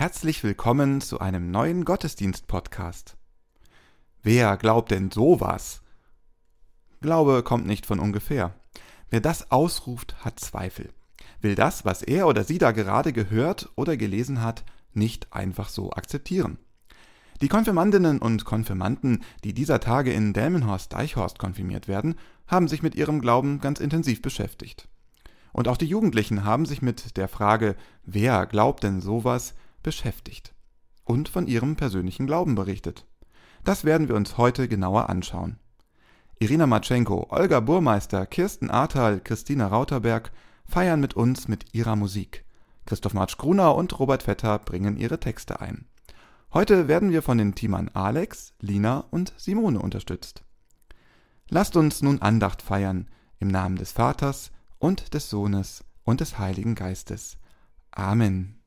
Herzlich willkommen zu einem neuen Gottesdienst-Podcast. Wer glaubt denn sowas? Glaube kommt nicht von ungefähr. Wer das ausruft, hat Zweifel, will das, was er oder sie da gerade gehört oder gelesen hat, nicht einfach so akzeptieren. Die Konfirmandinnen und Konfirmanden, die dieser Tage in Delmenhorst-Deichhorst konfirmiert werden, haben sich mit ihrem Glauben ganz intensiv beschäftigt. Und auch die Jugendlichen haben sich mit der Frage, wer glaubt denn sowas, beschäftigt und von ihrem persönlichen Glauben berichtet. Das werden wir uns heute genauer anschauen. Irina Matschenko, Olga Burmeister, Kirsten Ahrtal, Christina Rauterberg feiern mit uns mit ihrer Musik. Christoph Marsch-Gruner und Robert Vetter bringen ihre Texte ein. Heute werden wir von den Teamern Alex, Lina und Simone unterstützt. Lasst uns nun Andacht feiern im Namen des Vaters und des Sohnes und des Heiligen Geistes. Amen.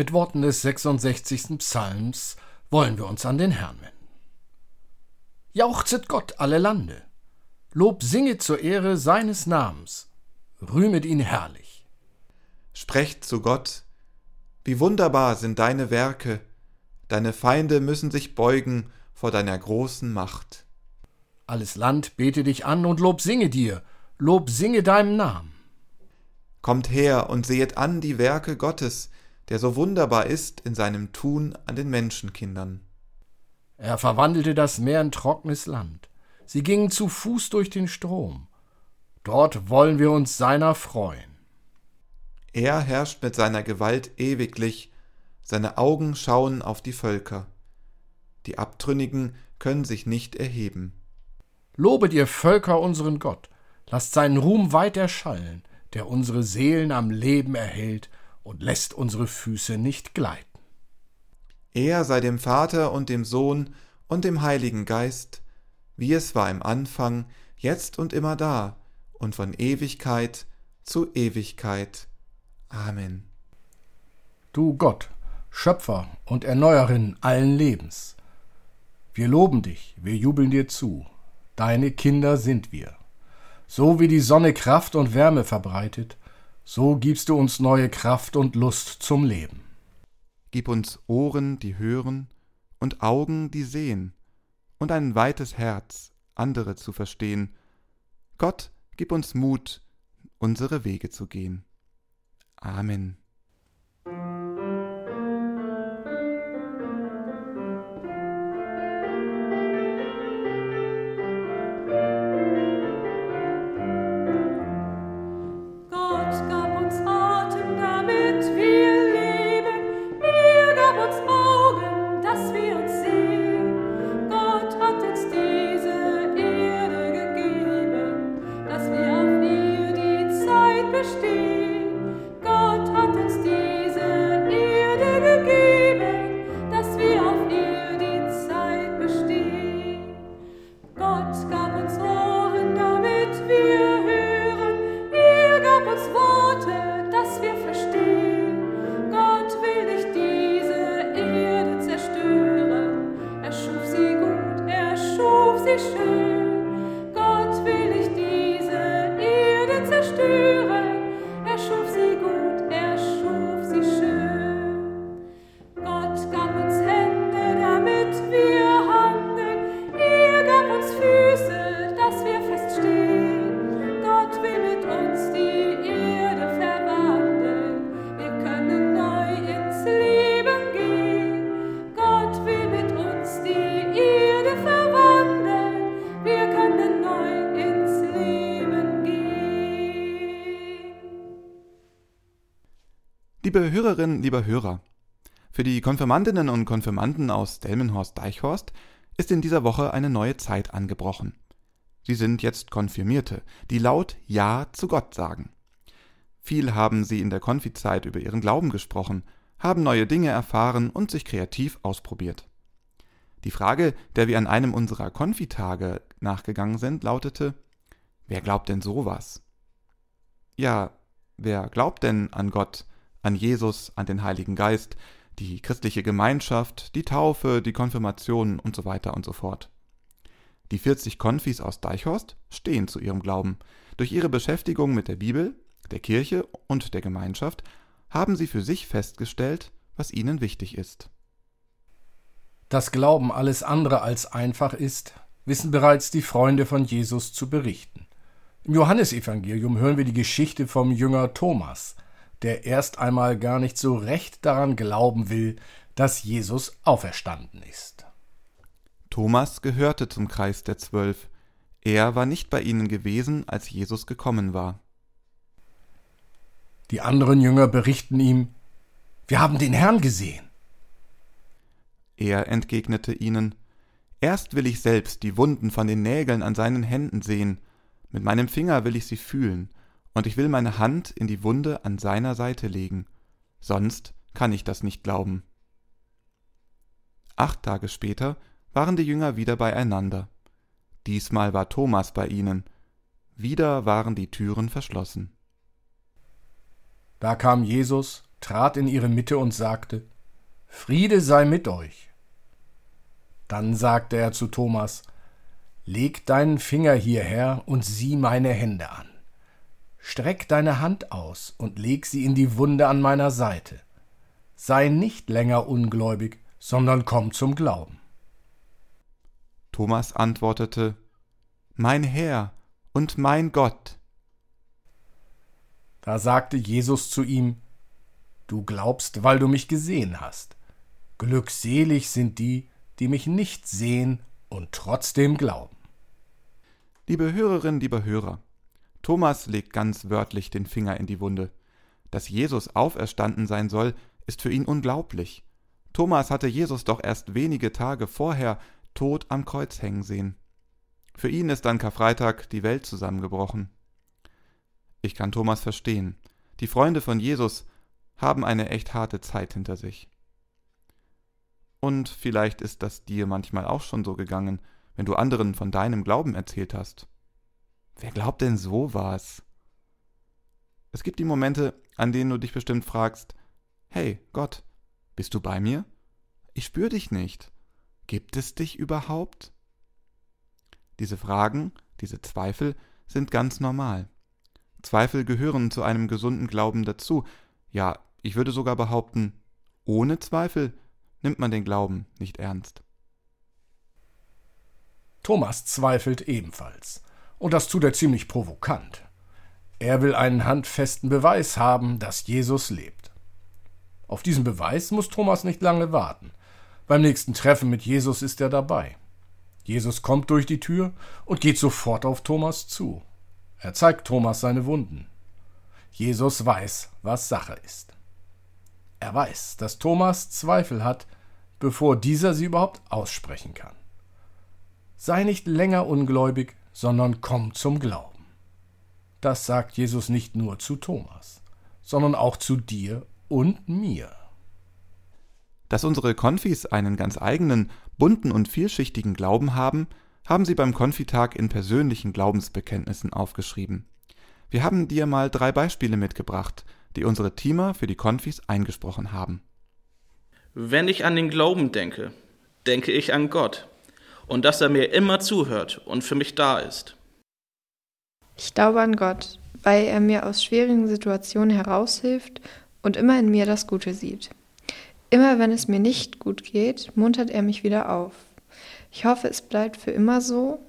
Mit Worten des 66. Psalms wollen wir uns an den Herrn wenden. Jauchzet Gott alle Lande, Lob singet zur Ehre seines Namens, rühmet ihn herrlich. Sprecht zu Gott, wie wunderbar sind deine Werke, deine Feinde müssen sich beugen vor deiner großen Macht. Alles Land bete dich an und Lob singe dir, Lob singe deinem Namen. Kommt her und sehet an die Werke Gottes, der so wunderbar ist in seinem Tun an den Menschenkindern. Er verwandelte das Meer in trockenes Land. Sie gingen zu Fuß durch den Strom. Dort wollen wir uns seiner freuen. Er herrscht mit seiner Gewalt ewiglich, seine Augen schauen auf die Völker. Die Abtrünnigen können sich nicht erheben. Lobet ihr Völker unseren Gott, lasst seinen Ruhm weit erschallen, der unsere Seelen am Leben erhält und lässt unsere Füße nicht gleiten. Er sei dem Vater und dem Sohn und dem Heiligen Geist, wie es war im Anfang, jetzt und immer da und von Ewigkeit zu Ewigkeit. Amen. Du Gott, Schöpfer und Erneuerin allen Lebens, wir loben dich, wir jubeln dir zu, deine Kinder sind wir. So wie die Sonne Kraft und Wärme verbreitet, so gibst du uns neue Kraft und Lust zum Leben. Gib uns Ohren, die hören, und Augen, die sehen, und ein weites Herz, andere zu verstehen. Gott, gib uns Mut, unsere Wege zu gehen. Amen. Hörerinnen, lieber Hörer, für die Konfirmandinnen und Konfirmanden aus Delmenhorst-Deichhorst ist in dieser Woche eine neue Zeit angebrochen. Sie sind jetzt Konfirmierte, die laut Ja zu Gott sagen. Viel haben sie in der Konfizeit über ihren Glauben gesprochen, haben neue Dinge erfahren und sich kreativ ausprobiert. Die Frage, der wir an einem unserer Konfitage nachgegangen sind, lautete: Wer glaubt denn sowas? Ja, wer glaubt denn an Gott, an Jesus, an den Heiligen Geist, die christliche Gemeinschaft, die Taufe, die Konfirmation und so weiter und so fort? Die 40 Konfis aus Deichhorst stehen zu ihrem Glauben. Durch ihre Beschäftigung mit der Bibel, der Kirche und der Gemeinschaft haben sie für sich festgestellt, was ihnen wichtig ist. Dass Glauben alles andere als einfach ist, wissen bereits die Freunde von Jesus zu berichten. Im Johannesevangelium hören wir die Geschichte vom Jünger Thomas, der erst einmal gar nicht so recht daran glauben will, dass Jesus auferstanden ist. Thomas gehörte zum Kreis der Zwölf. Er war nicht bei ihnen gewesen, als Jesus gekommen war. Die anderen Jünger berichten ihm, wir haben den Herrn gesehen. Er entgegnete ihnen, Erst will ich selbst die Wunden von den Nägeln an seinen Händen sehen, mit meinem Finger will ich sie fühlen, und ich will meine Hand in die Wunde an seiner Seite legen, sonst kann ich das nicht glauben. Acht Tage später waren die Jünger wieder beieinander. Diesmal war Thomas bei ihnen. Wieder waren die Türen verschlossen. Da kam Jesus, trat in ihre Mitte und sagte, Friede sei mit euch. Dann sagte er zu Thomas, Leg deinen Finger hierher und sieh meine Hände an. Streck deine Hand aus und leg sie in die Wunde an meiner Seite. Sei nicht länger ungläubig, sondern komm zum Glauben. Thomas antwortete, Mein Herr und mein Gott. Da sagte Jesus zu ihm, Du glaubst, weil du mich gesehen hast. Glückselig sind die, die mich nicht sehen und trotzdem glauben. Liebe Hörerinnen, lieber Hörer, Thomas legt ganz wörtlich den Finger in die Wunde. Dass Jesus auferstanden sein soll, ist für ihn unglaublich. Thomas hatte Jesus doch erst wenige Tage vorher tot am Kreuz hängen sehen. Für ihn ist an Karfreitag die Welt zusammengebrochen. Ich kann Thomas verstehen. Die Freunde von Jesus haben eine echt harte Zeit hinter sich. Und vielleicht ist das dir manchmal auch schon so gegangen, wenn du anderen von deinem Glauben erzählt hast. Wer glaubt denn so was? Es gibt die Momente, an denen du dich bestimmt fragst, hey Gott, bist du bei mir? Ich spür dich nicht. Gibt es dich überhaupt? Diese Fragen, diese Zweifel sind ganz normal. Zweifel gehören zu einem gesunden Glauben dazu. Ja, ich würde sogar behaupten, ohne Zweifel nimmt man den Glauben nicht ernst. Thomas zweifelt ebenfalls. Und das tut er ziemlich provokant. Er will einen handfesten Beweis haben, dass Jesus lebt. Auf diesen Beweis muss Thomas nicht lange warten. Beim nächsten Treffen mit Jesus ist er dabei. Jesus kommt durch die Tür und geht sofort auf Thomas zu. Er zeigt Thomas seine Wunden. Jesus weiß, was Sache ist. Er weiß, dass Thomas Zweifel hat, bevor dieser sie überhaupt aussprechen kann. Sei nicht länger ungläubig, sondern komm zum Glauben. Das sagt Jesus nicht nur zu Thomas, sondern auch zu dir und mir. Dass unsere Konfis einen ganz eigenen, bunten und vielschichtigen Glauben haben, haben sie beim Konfitag in persönlichen Glaubensbekenntnissen aufgeschrieben. Wir haben dir mal drei Beispiele mitgebracht, die unsere Teamer für die Konfis eingesprochen haben. Wenn ich an den Glauben denke, denke ich an Gott und dass er mir immer zuhört und für mich da ist. Ich glaube an Gott, weil er mir aus schwierigen Situationen heraushilft und immer in mir das Gute sieht. Immer wenn es mir nicht gut geht, muntert er mich wieder auf. Ich hoffe, es bleibt für immer so,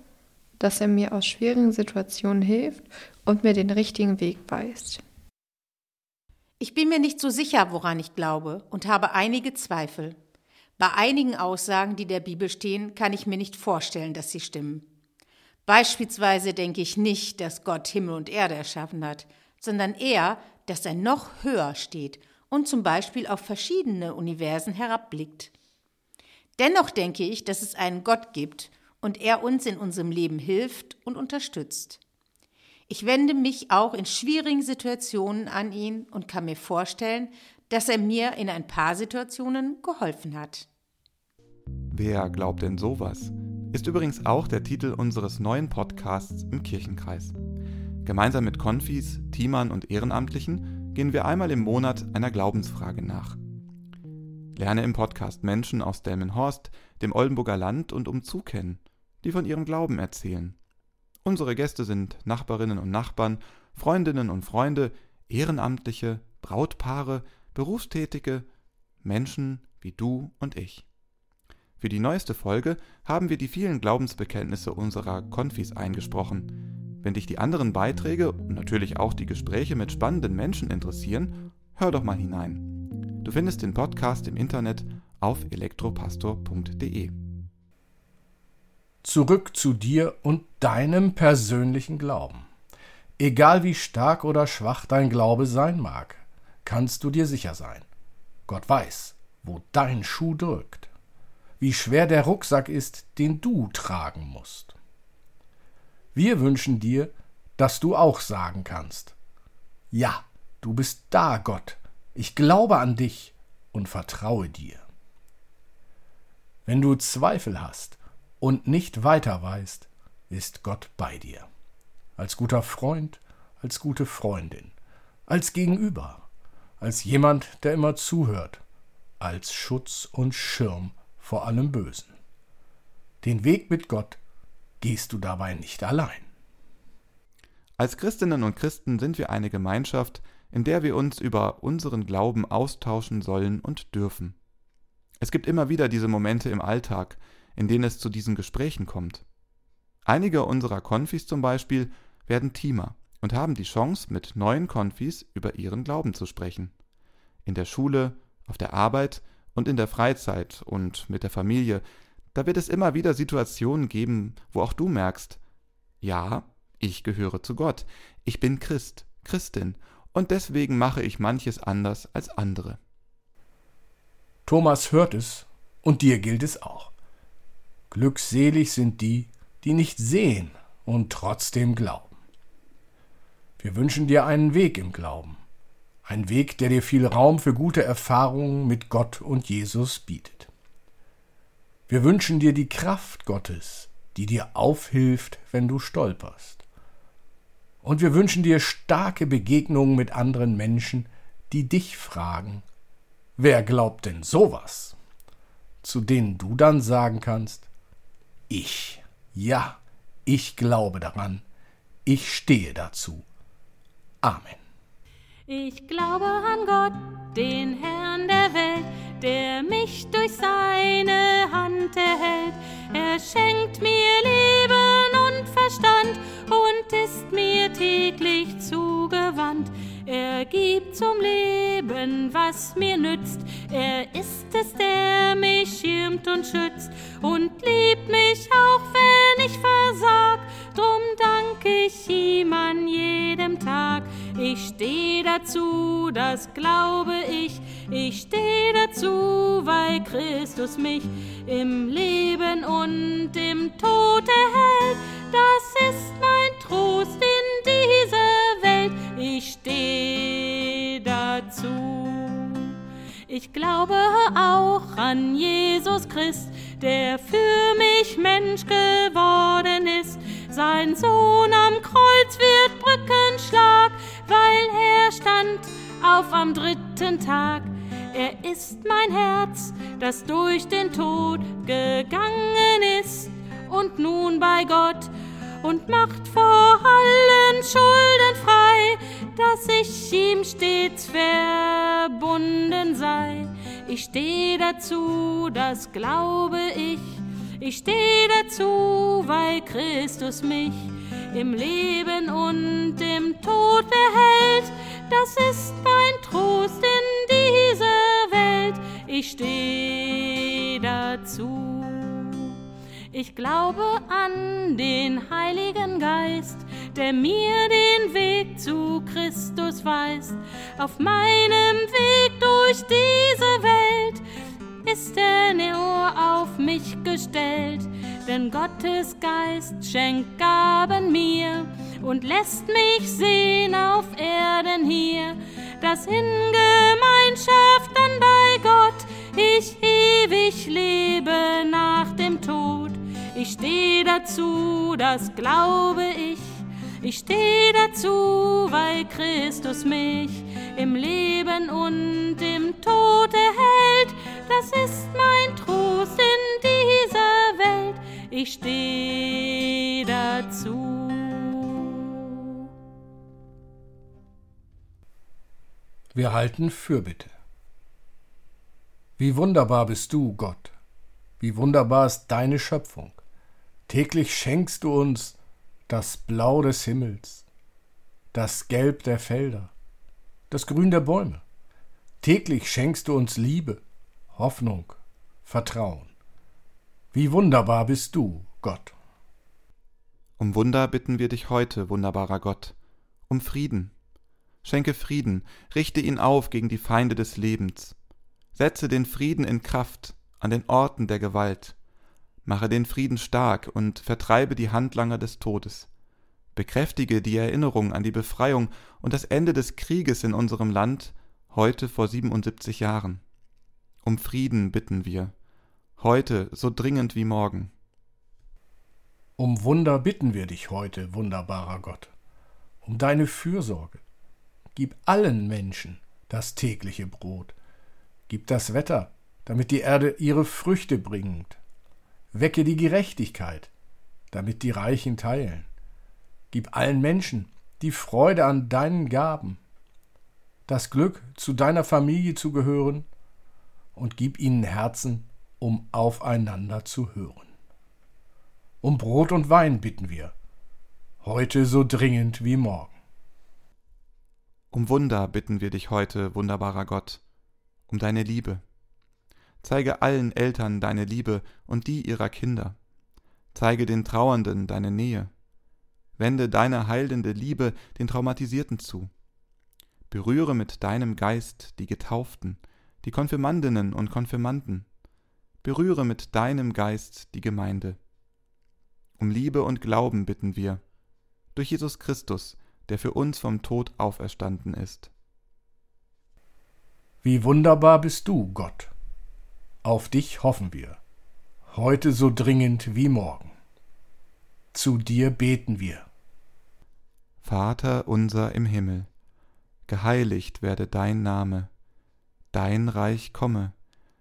dass er mir aus schwierigen Situationen hilft und mir den richtigen Weg weist. Ich bin mir nicht so sicher, woran ich glaube und habe einige Zweifel. Bei einigen Aussagen, die der Bibel stehen, kann ich mir nicht vorstellen, dass sie stimmen. Beispielsweise denke ich nicht, dass Gott Himmel und Erde erschaffen hat, sondern eher, dass er noch höher steht und zum Beispiel auf verschiedene Universen herabblickt. Dennoch denke ich, dass es einen Gott gibt und er uns in unserem Leben hilft und unterstützt. Ich wende mich auch in schwierigen Situationen an ihn und kann mir vorstellen, dass er mir in ein paar Situationen geholfen hat. Wer glaubt denn sowas? Ist übrigens auch der Titel unseres neuen Podcasts im Kirchenkreis. Gemeinsam mit Konfis, Teamern und Ehrenamtlichen gehen wir einmal im Monat einer Glaubensfrage nach. Lerne im Podcast Menschen aus Delmenhorst, dem Oldenburger Land und umzu kennen, die von ihrem Glauben erzählen. Unsere Gäste sind Nachbarinnen und Nachbarn, Freundinnen und Freunde, Ehrenamtliche, Brautpaare, Berufstätige, Menschen wie du und ich. Für die neueste Folge haben wir die vielen Glaubensbekenntnisse unserer Konfis eingesprochen. Wenn dich die anderen Beiträge und natürlich auch die Gespräche mit spannenden Menschen interessieren, hör doch mal hinein. Du findest den Podcast im Internet auf elektropastor.de. Zurück zu dir und deinem persönlichen Glauben. Egal wie stark oder schwach dein Glaube sein mag, kannst du dir sicher sein. Gott weiß, wo dein Schuh drückt, wie schwer der Rucksack ist, den du tragen musst. Wir wünschen dir, dass du auch sagen kannst, ja, du bist da, Gott, ich glaube an dich und vertraue dir. Wenn du Zweifel hast und nicht weiter weißt, ist Gott bei dir. Als guter Freund, als gute Freundin, als Gegenüber, als jemand, der immer zuhört, als Schutz und Schirm vor allem Bösen. Den Weg mit Gott gehst du dabei nicht allein. Als Christinnen und Christen sind wir eine Gemeinschaft, in der wir uns über unseren Glauben austauschen sollen und dürfen. Es gibt immer wieder diese Momente im Alltag, in denen es zu diesen Gesprächen kommt. Einige unserer Konfis zum Beispiel werden Teamer und haben die Chance, mit neuen Konfis über ihren Glauben zu sprechen. In der Schule, auf der Arbeit und in der Freizeit und mit der Familie, da wird es immer wieder Situationen geben, wo auch du merkst, ja, ich gehöre zu Gott, ich bin Christ, Christin, und deswegen mache ich manches anders als andere. Thomas hört es, und dir gilt es auch. Glückselig sind die, die nicht sehen und trotzdem glauben. Wir wünschen dir einen Weg im Glauben, ein Weg, der dir viel Raum für gute Erfahrungen mit Gott und Jesus bietet. Wir wünschen dir die Kraft Gottes, die dir aufhilft, wenn du stolperst. Und wir wünschen dir starke Begegnungen mit anderen Menschen, die dich fragen, wer glaubt denn sowas? Zu denen du dann sagen kannst, ich, ja, ich glaube daran, ich stehe dazu. Amen. Ich glaube an Gott, den Herrn der Welt, der mich durch seine Hand erhält. Er schenkt mir Leben und Verstand und ist mir täglich zugewandt. Er gibt zum Leben, was mir nützt. Er ist es, der mich schirmt und schützt und liebt mich auch, wenn ich versag. Drum dank ich ihm an jedem Tag. Ich steh dazu, das glaube ich. Ich steh dazu, weil Christus mich im Leben und im Tod erhält. Das ist mein Trost in dieser Welt. Ich steh dazu. Ich glaube auch an Jesus Christ, der für mich Mensch geworden ist. Sein Sohn am Kreuz wird Brückenschlag, weil er stand auf am dritten Tag. Er ist mein Herz, das durch den Tod gegangen ist und nun bei Gott und macht vor allen Schulden frei, dass ich ihm stets verbunden sei. Ich stehe dazu, das glaube ich. Ich stehe dazu, weil Christus mich im Leben und im Tod behält. Das ist mein Trost in dieser Welt. Ich stehe dazu. Ich glaube an den Heiligen Geist, der mir den Weg zu Christus weist. Auf meinem Weg durch diese Welt ist er Ohr auf mich gestellt, denn Gottes Geist schenkt Gaben mir und lässt mich sehen auf Erden hier, dass in Gemeinschaft dann bei Gott ich ewig lebe nach dem Tod. Ich stehe dazu, das glaube ich. Ich stehe dazu, weil Christus mich im Leben und im Tod erhält. Das ist mein Trost in Welt. Ich stehe dazu. Wir halten Fürbitte. Wie wunderbar bist du, Gott. Wie wunderbar ist deine Schöpfung. Täglich schenkst du uns das Blau des Himmels, das Gelb der Felder, das Grün der Bäume. Täglich schenkst du uns Liebe, Hoffnung, Vertrauen. Wie wunderbar bist du, Gott. Um Wunder bitten wir dich heute, wunderbarer Gott, um Frieden, Schenke Frieden, richte ihn auf gegen die Feinde des Lebens. Setze den Frieden in Kraft an den Orten der Gewalt. Mache den Frieden stark und vertreibe die Handlanger des Todes. Bekräftige die Erinnerung an die Befreiung und das Ende des Krieges in unserem Land heute vor 77 Jahren. Um Frieden bitten wir, heute so dringend wie morgen. Um Wunder bitten wir dich heute, wunderbarer Gott, um deine Fürsorge, Gib allen Menschen das tägliche Brot. Gib das Wetter, damit die Erde ihre Früchte bringt. Wecke die Gerechtigkeit, damit die Reichen teilen. Gib allen Menschen die Freude an deinen Gaben, das Glück, zu deiner Familie zu gehören, und gib ihnen Herzen, um aufeinander zu hören. Um Brot und Wein bitten wir, heute so dringend wie morgen. Um Wunder bitten wir dich heute, wunderbarer Gott, um deine Liebe. Zeige allen Eltern deine Liebe und die ihrer Kinder. Zeige den Trauernden deine Nähe. Wende deine heilende Liebe den Traumatisierten zu. Berühre mit deinem Geist die Getauften, die Konfirmandinnen und Konfirmanden. Berühre mit deinem Geist die Gemeinde. Um Liebe und Glauben bitten wir, durch Jesus Christus, der für uns vom Tod auferstanden ist. Wie wunderbar bist du, Gott. Auf dich hoffen wir, heute so dringend wie morgen. Zu dir beten wir. Vater unser im Himmel, geheiligt werde dein Name, dein Reich komme,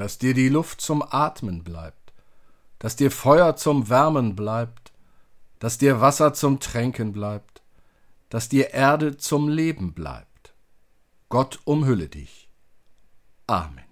dass dir die Luft zum Atmen bleibt, dass dir Feuer zum Wärmen bleibt, dass dir Wasser zum Tränken bleibt, dass dir Erde zum Leben bleibt. Gott umhülle dich. Amen.